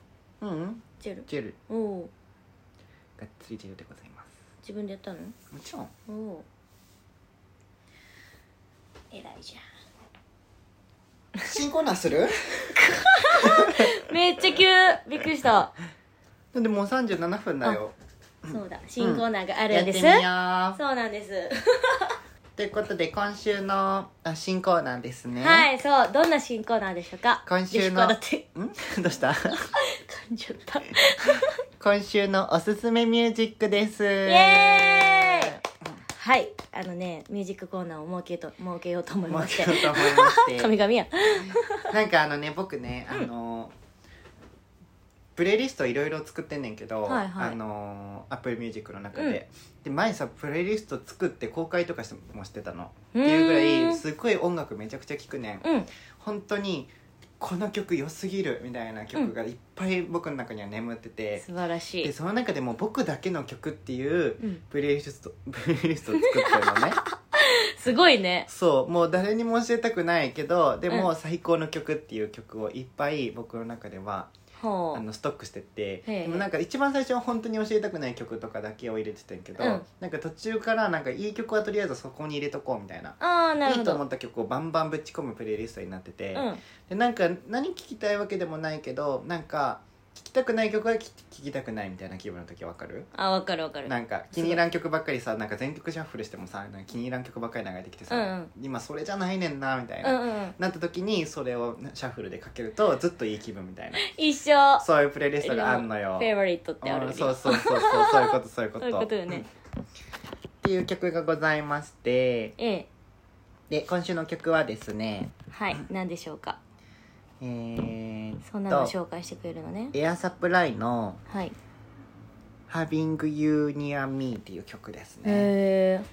うん。うんジェル？ジェル。おおがっつりジェルでございます。自分でやったの？もちろん。おお偉いじ新コーナーする？ゃ <laughs> んめっちゃ急。びっくりした。でもう37分だよ。そうだ。新コーナーがあるんです、やってみよう。そうなんですということで今週のあ新コーナーですね。はいそう。どんな新コーナーでしょうか？今週のん？どうした？今週のおすすめミュージックです。イイエーイ！はいあのねミュージックコーナーを設けと設けようと思いまして。ちょっと思いまして。<laughs> 神々や。なんかあのね僕ねあの、プレイリストいろいろ作ってんねんけど、はいはい。あのアップルミュージックの中で、で前さプレイリスト作って公開とかしてもしてたの。っていうぐらいすっごい音楽めちゃくちゃ聴くねん。うん。本当にこの曲良すぎるみたいな曲がいっぱい僕の中には眠ってて、素晴らしい。でその中でも僕だけの曲っていううん。プレイリスト <laughs> プレイリストを作ってるのね。<laughs> すごいね。そうもう誰にも教えたくないけどでもう最高の曲っていう曲をいっぱい僕の中ではほうあのストックしてて。へえ。でもなんか一番最初は本当に教えたくない曲とかだけを入れてたんやけど、うん。なんか途中からなんかいい曲はとりあえずそこに入れとこうみたいなああなるほど。いいと思った曲をバンバンぶち込むプレイリストになってて、うん。でなんか何聴きたいわけでもないけどなんか聴きたくない曲は聴きたくないみたいな気分の時わかる？あわかるわかる。なんか気に入らん曲ばっかりさなんか全曲シャッフルしてもさなんか気に入らん曲ばっかり流れてきてさ、うんうん。今それじゃないねんなみたいな、うんうん。うんなった時にそれをシャッフルでかけるとずっといい気分みたいな。一緒。そういうプレイリストがあんのよ。フェイバリットってあるうんそうそうそうそうそういうことそういうこと。そういうことよねっていう曲がございまして。ええ。で今週の曲はですね。はい何でしょうか？えー、そんなの紹介してくれるのね。エアサプライのはい「Having You Near Me」っていう曲ですね。へえ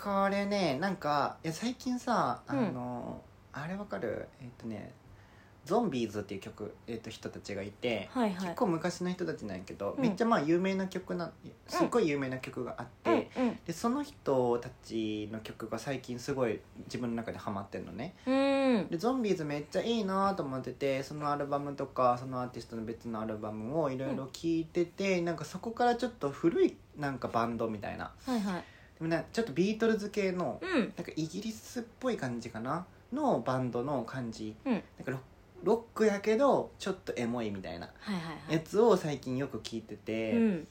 これねなんかいや最近さあうん。の、あれわかる？えっとねゾンビーズっていう曲、えっと、人たちがいて、はいはい。結構昔の人たちなんやけど、うん。めっちゃまあ有名な曲なすっごい有名な曲があって、うんでその人たちの曲が最近すごい自分の中でハマってんのね。うん。うんでゾンビーズめっちゃいいなと思っててそのアルバムとかそのアーティストの別のアルバムをいろいろ聴いてて、なんかそこからちょっと古いなんかバンドみたいな。はいはい。でもねちょっとビートルズ系のうん。なんかイギリスっぽい感じかな？のバンドの感じ。うん。なんかロロックやけどちょっとエモいみたいなはいはいはい。やつを最近よく聞いてて、うん。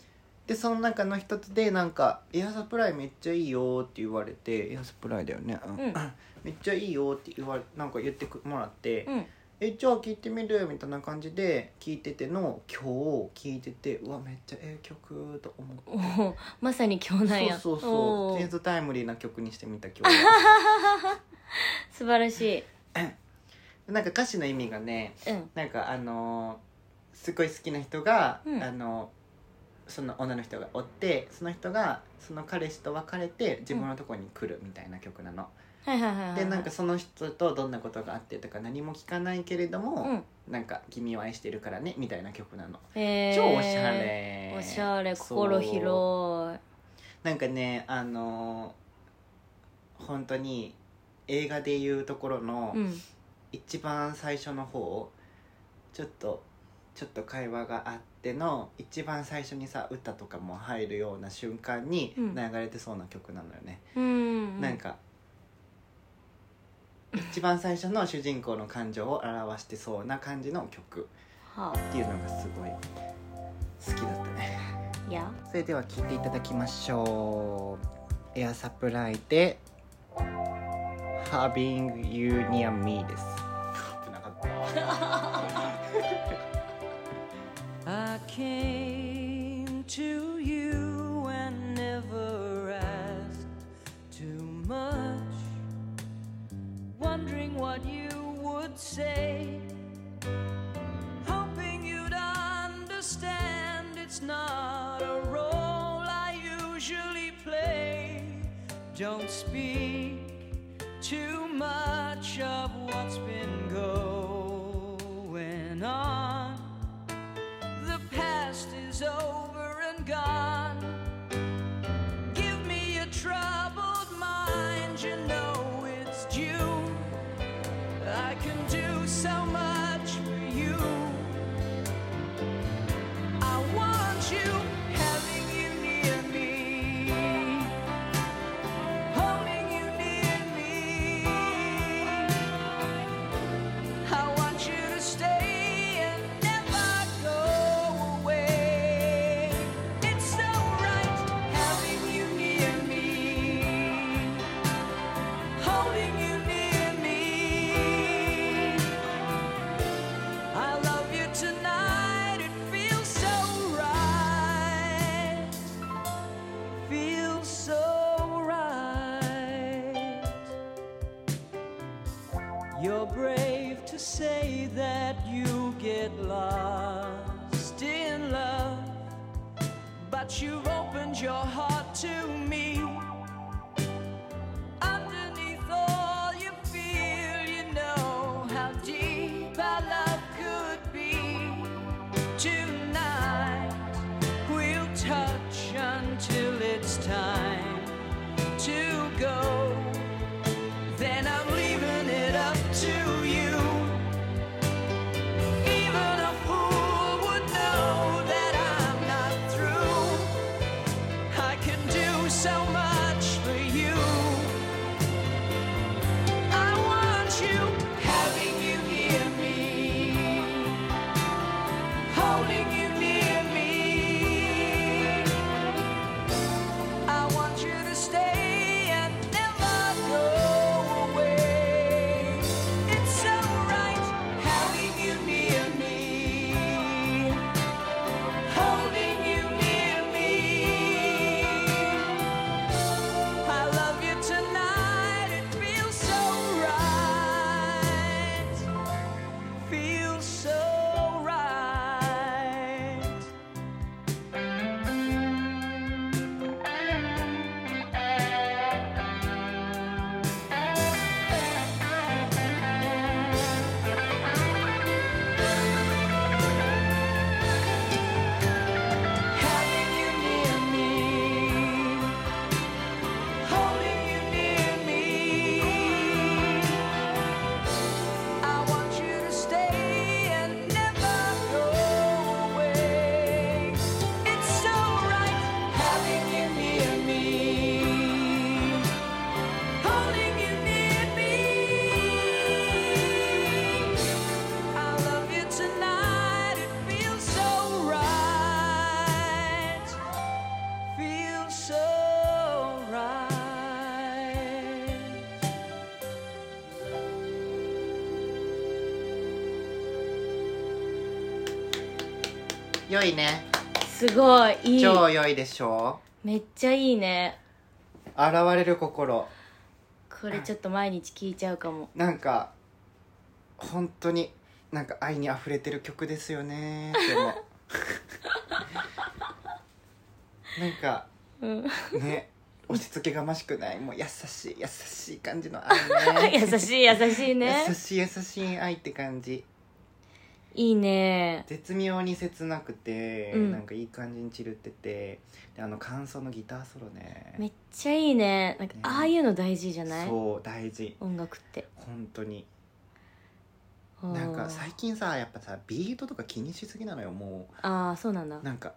でその中の一つでなんか「エアサプライめっちゃいいよ」って言われてエアサプライだよね、うんうん。<clears throat> めっちゃいいよって言われなんか言ってくもらって、うんえじゃあ聴いてみる？みたいな感じで聴いてての今日聴いててうわめっちゃええ曲と思って。おおまさに今日なんや。そうそうおー。そう全然タイムリーな曲にしてみた今日 <laughs> 素晴らしい <laughs> なんか歌詞の意味がねうん。なんかあのーすごい好きな人が、うん。あのその女の人がおってその人がその彼氏と別れて自分のところに来るみたいな曲なの、はいはいはいはいでなんかその人とどんなことがあってとか何も聞かないけれども、うん。なんか「君を愛してるからね」みたいな曲なの。へー。超おしゃれ。おしゃれ心広い。なんかねあのー本当に映画でいうところのうん一番最初の方ちょっとちょっと会話があっての一番最初にさ歌とかも入るような瞬間にうん。流れてそうな曲なのよね、うんなんか一番最初の主人公の感情を表してそうな感じの曲はっていうのがすごい好きだったね。それでは聴いていただきましょう。エアサプライで Having You Near Me です <laughs> I came to you and never asked too much, wondering what you would say, hoping you'd understand it's not a role I usually play. Don't speak too much of what's been going on. The past is over and gone. sell my 良いね。すごいいい。超良いでしょ？めっちゃいいね。現れる心。これちょっと毎日聴いちゃうかも。なんか本当になんか愛に溢れてる曲ですよねでも <laughs> なんかうん。ね落ち着けがましくない？もう優しい優しい感じの愛ね。<laughs> 優しい優しいね。<laughs> 優しい優しい愛って感じいいね。絶妙に切なくて、うん。なんかいい感じに散るっててであの感想のギターソロね。めっちゃいいね。なんかね。ああいうの大事じゃない？そう大事。音楽って。本当に。なんか最近さやっぱさビートとか気にしすぎなのよもああそうなんだ。うなんか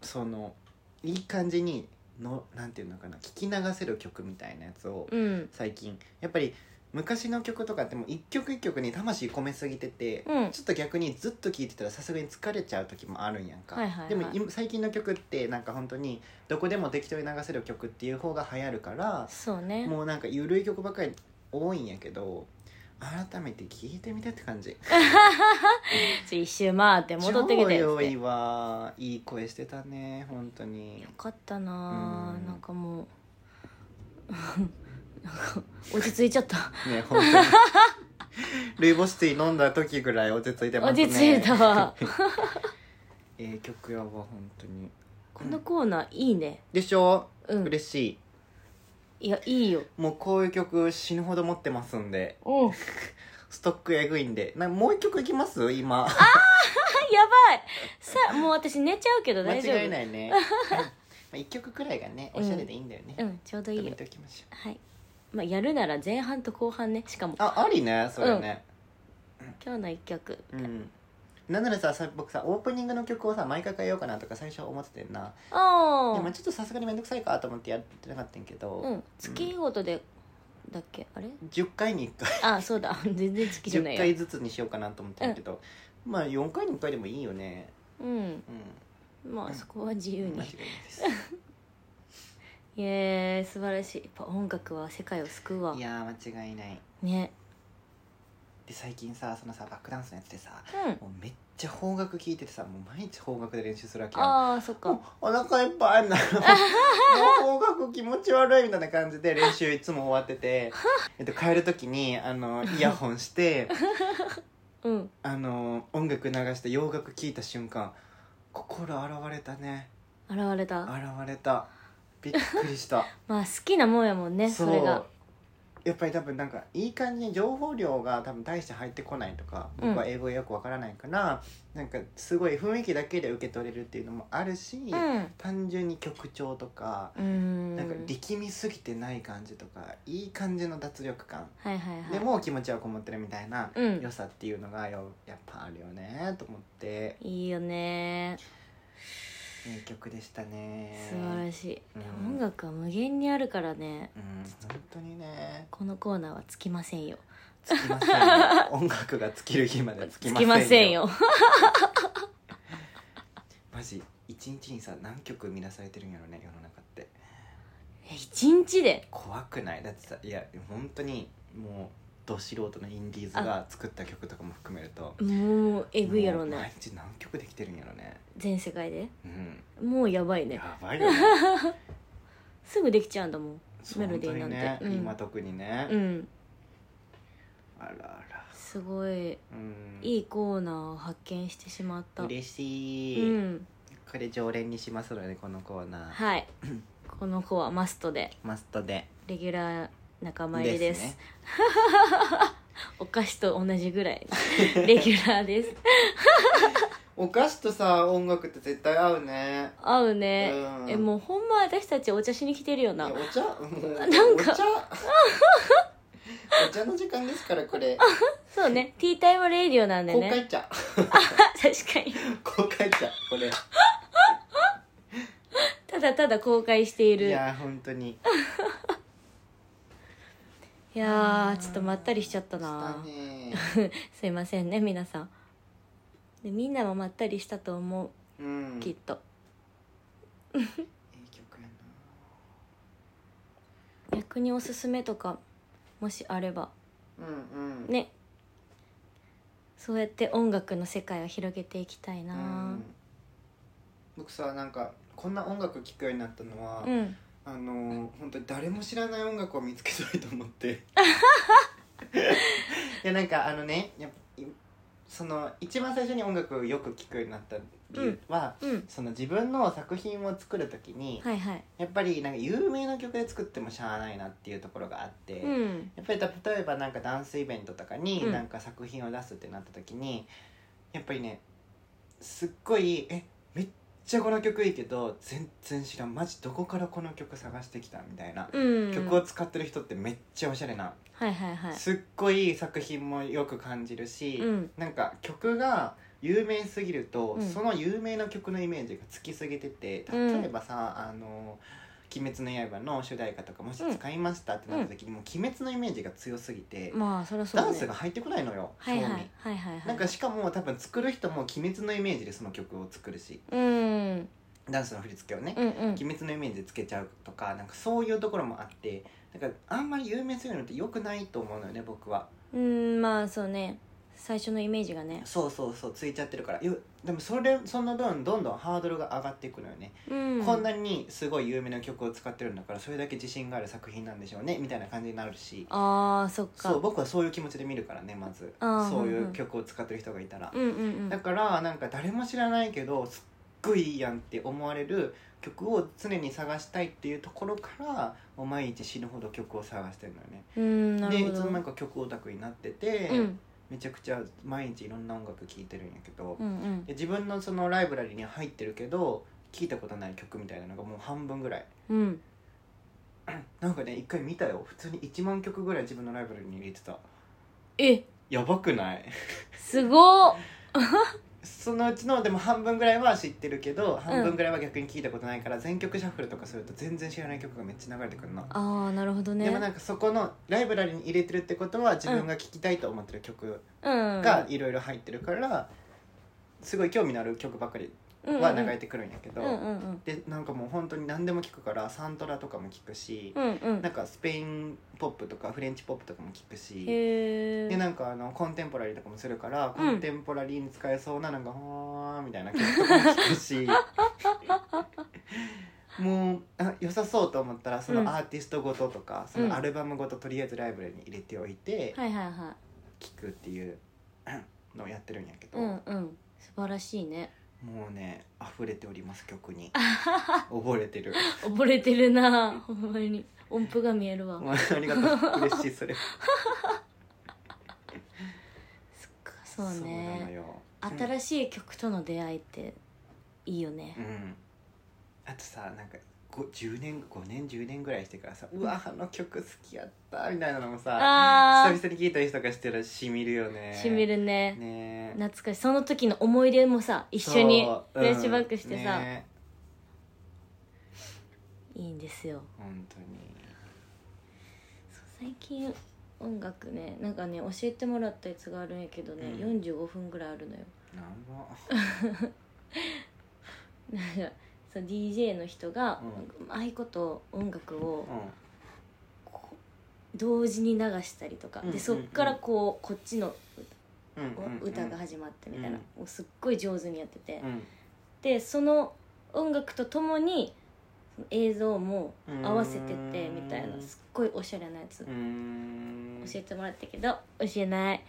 そのいい感じにのなんていうのかな聞き流せる曲みたいなやつをうん。最近。やっぱり昔の曲とかってもう一曲一曲に魂込めすぎてて、うん。ちょっと逆にずっと聴いてたらさすがに疲れちゃう時もあるんやんか、はいはいはい。でも今最近の曲ってなんか本当にどこでも適当に流せる曲っていう方が流行るからそうね。もうなんか緩い曲ばっかり多いんやけど改めて聴いてみてって感じ。<laughs> ちょ一周回って戻ってきて超良いわいい声して。たね本当によかったなうんーなんかもう <laughs> 落ち着いちゃった。ね本当に。ルイボスティー飲んだ時ぐらい落ち着いてますね。落ち着いた。わ <laughs> ええ曲やわ本当に。このコーナーいいね。でしょ、うん。嬉しい。やいいよ。いもうこういう曲死ぬほど持ってますんで。う。んストックえぐいんで。なもう一曲いきます？今。<laughs> やばい。さあもう私寝ちゃうけど間大丈夫。違いないね。はい。まあ一曲くらいがねおしゃれでいいんだよね、うんちょうどいいよ。ておきましょう。はいまあやるなら前半と後半ね。しかも。あありねそれね。今日の一曲。うん、なんならささ僕さオープニングの曲をさ毎回変えようかなとか最初思っててんな。でもちょっとさすがに面倒くさいかと思ってやってなかったんやけど、うん。月ごとでだっけ？あれ？10回に1回。あそうだ。<laughs> 全然月じゃない10よ回ずつにしようかなと思ってんやけど、まあ4回に1回でもいいよね。うん。うん。まあそこは自由に。間違 <laughs> いないですいえ素晴らしい。やっぱ音楽は世界を救うわ。いやー間違いない。ね。で最近さそのさバックダンスのやつでさうん。もうめっちゃ邦楽聴いててさもう毎日邦楽で練習するわけよああそっか。もうお腹いっぱいになる。<laughs> もう邦楽気持ち悪いみたいな感じで練習いつも終わってて、<laughs> えっと、帰る時にあのイヤホンして <laughs> うん。あの音楽流して洋楽聴いた瞬間心洗われたね。現れた？洗われたびっくりした。<laughs> まあ好きなもんやもんねそれが。やっぱり多分なんかいい感じに情報量が多分大して入ってこないとか僕は英語よくわからないから、なんかすごい雰囲気だけで受け取れるっていうのもあるし、うん。単純に曲調とか、うん。なんか力みすぎてない感じとかいい感じの脱力感、はいはいはい。でも気持ちはこもってるみたいなうん。良さっていうのがよやっぱあるよねと思って。いいよねいい曲でしたね。素晴らしい、うん。音楽は無限にあるからね。うん本当にね。このコーナーはつきませんよ。つきませんよ。音楽が尽きる日までつきませんよ。マジ一日にさ何曲見なされてるんやろね世の中って。え一日で？怖くない？だってさいや本当にもうど素人のインディーズが作った曲とかも含めると。もうえぐいやろうもう毎ね日何曲できてるんやろね。全世界で？うん。もうやばいね。やばいよね。<laughs> すぐできちゃうんだもん。メロディーなんて。ねうん。今特にね、うん。あらあら。すごい。うん。いいコーナーを発見してしまった。嬉しうい、ん。これ常連にしますのでこのコーナー。はい。<laughs> この子はマストで。マストで。レギュラー仲間入りです。ね。<laughs> お菓子と同じぐらい。<laughs> レギュラーです。<laughs> お菓子とさ音楽って絶対合うね。合うね、うん。えもうほんま私たちお茶しに来てるよな。お茶なんか。お茶。お茶の時間ですからこれ。そうね。ティータイムレディオなんでね。公開茶あ確かに。公開茶これ。ただただ公開している。いや本当にーちょっとまったりしちゃったな。ね。<laughs> すいませんね皆さん。でみんなもまったりしたと思う。うん。きっと。<laughs> 逆におすすめとかもしあれば。なうんうん。ね。そうやって音楽の世界を広げていきたいな、うん。僕さなんかこんな音楽聴くようになったのは、うんあの本当に誰も知らない音楽を見つけたいと思って。<laughs> いやなんかあのねやっぱいその一番最初に音楽をよく聴くようになった理由は、うんその自分の作品を作る時に、はいはい。やっぱりなんか有名な曲で作ってもしゃあないなっていうところがあって、うん。やっぱり例えばなんかダンスイベントとかにうん。なんか作品を出すってなった時に、やっぱりねすっごいえちゃこの曲いいけど全然知らん。マジどこからこの曲探してきたみたいな、うん。曲を使ってる人ってめっちゃおしゃれな、はいはいはい。すっごい作品もよく感じるし、うん。なんか曲が有名すぎると、うん。その有名な曲のイメージがつきすぎててうん。例えばさ「あの鬼滅の刃」の主題歌とかもし使いましたってなった時に、もう鬼滅のイメージが強すぎて、まあそりゃそうね。ダンスが入ってこないのよ、はいはいはいはい。はいなんかしかも多分作る人も鬼滅のイメージでその曲を作るしうん。ダンスの振り付けをね、うんうん。鬼滅のイメージでつけちゃうとかなんかそういうところもあってだからあんまり有名すぎるのって良くないと思うのよね僕は。うんまあそうね。最初のイメージがね。そうそうそうついちゃってるから。よでもそれその分どんどんハードルが上がっていくのよね、うん。こんなにすごい有名な曲を使ってるんだからそれだけ自信がある作品なんでしょうねみたいな感じになるし。あーそっか。そう僕はそういう気持ちで見るからねまず。そういう曲を使ってる人がいたら、うんうんうん。だからなんか誰も知らないけどすっごいいいやんって思われる曲を常に探したいっていうところから毎日死ぬほど曲を探してるのよね。うんでいつの間にか曲オタクになってて、うんめちゃくちゃ毎日いろんな音楽聴いてるんやけど、うんうん。で自分のそのライブラリに入ってるけど聞いたことない曲みたいなのがもう半分ぐらい。うん。<clears throat> なんかね一回見たよ。普通に1万曲ぐらい自分のライブラリに入れてた。え？やばくない？<laughs> すごっ <laughs> そのうちのでも半分ぐらいは知ってるけど半分ぐらいは逆に聞いたことないから全曲シャッフルとかすると全然知らない曲がめっちゃ流れてくるの、ああなるほどね。でもなんかそこのライブラリに入れてるってことは自分が聴きたいと思ってる曲うん。がいろいろ入ってるからすごい興味のある曲ばかりは流れてくるんやけど、うんうんうん。でなんかもう本当に何でも聞くからサントラとかも聞くし、うんうん。なんかスペインポップとかフレンチポップとかも聞くしでなんかあのコンテンポラリーとかもするから、コンテンポラリーに使えそうななんか「ほー」みたいな曲とかも聞くし <laughs> もうあ良さそうと思ったらそうん。のアーティストごととか、そのアルバムごととりあえずライブラリに入れておいてはいはいは聞くっていうのをやってるんやけど、いうんうん。素晴らしいねもうね溢れております曲に。溺れてる。溺れてるなほんまに。音符が見えるわ。<laughs> ありがとう。嬉しいそれ。<laughs> そっかそうね。よ。新しい曲との出会いっていいよね。うん。あとさなんかこ10年5年10年ぐらいしてからさ「うわあの曲好きやった」みたいなのもさあ久々に聴いたりとかしてらしみるよね。ーしみるね。ね。懐かしい。その時の思い出もさ一緒にフラッシュバックしてさ、うんね。いいんですよ。本当に。最近音楽ねなんかね教えてもらったやつがあるんやけどね、うん。45分ぐらいあるのよ。なんぼなんかそう DJ の人が、ううまいこと音楽を同時に流したりとか、うんでそっからこうこっちの歌が始まってみたいな、うん。もうすっごい上手にやってて、うん。でその音楽とともに映像も合わせてってみたいなうん。すっごいおしゃれなやつ教えてもらったけど教えない。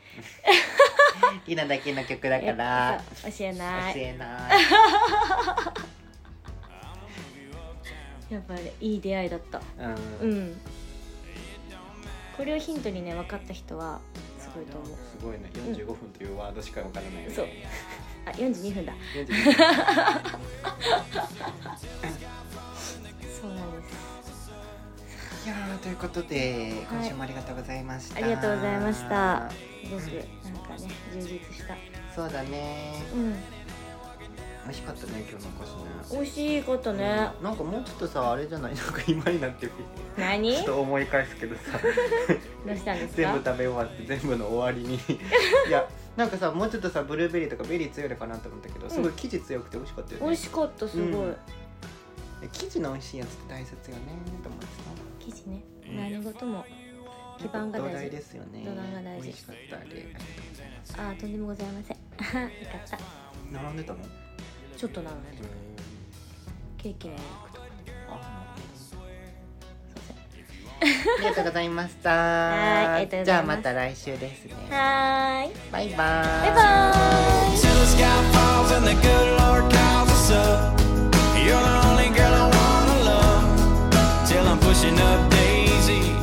リナだけの曲だから。教えない。教えない <laughs> やっぱりいい出会いだった。うん。うん。これをヒントにね分かった人はすごいと思う。すごいね。45分というワードしかわからないよね。そう。あ42分だ。45分。そうなんです。いやーということで今週もありがとうございました、ありがとうございました。すごくなんかね充実した。そうだね。うん美味しかったね今日のお越しね。美味しいことね。なんかもうちょっとさあれじゃない？<laughs> なんか今になって何？ちょっと思い返すけどさ。<laughs> どうしたんですか？全部食べ終わって全部の終わりに。<laughs> いやなんかさもうちょっとさブルーベリーとかベリー強いのかなと思ったけどすごい生地強くて美味しかったよね、美味しかったすごい、うん。生地の美味しいやつって大切よねと思って生地ね。何事も基さ盤が土台大事ですよね。土台が大事。美味しかったあれあとんでもございません。よかった。並んでたの？ちょっとなケーキのあ,りがとうございました。じゃまた来週ですね。バイバイ。イ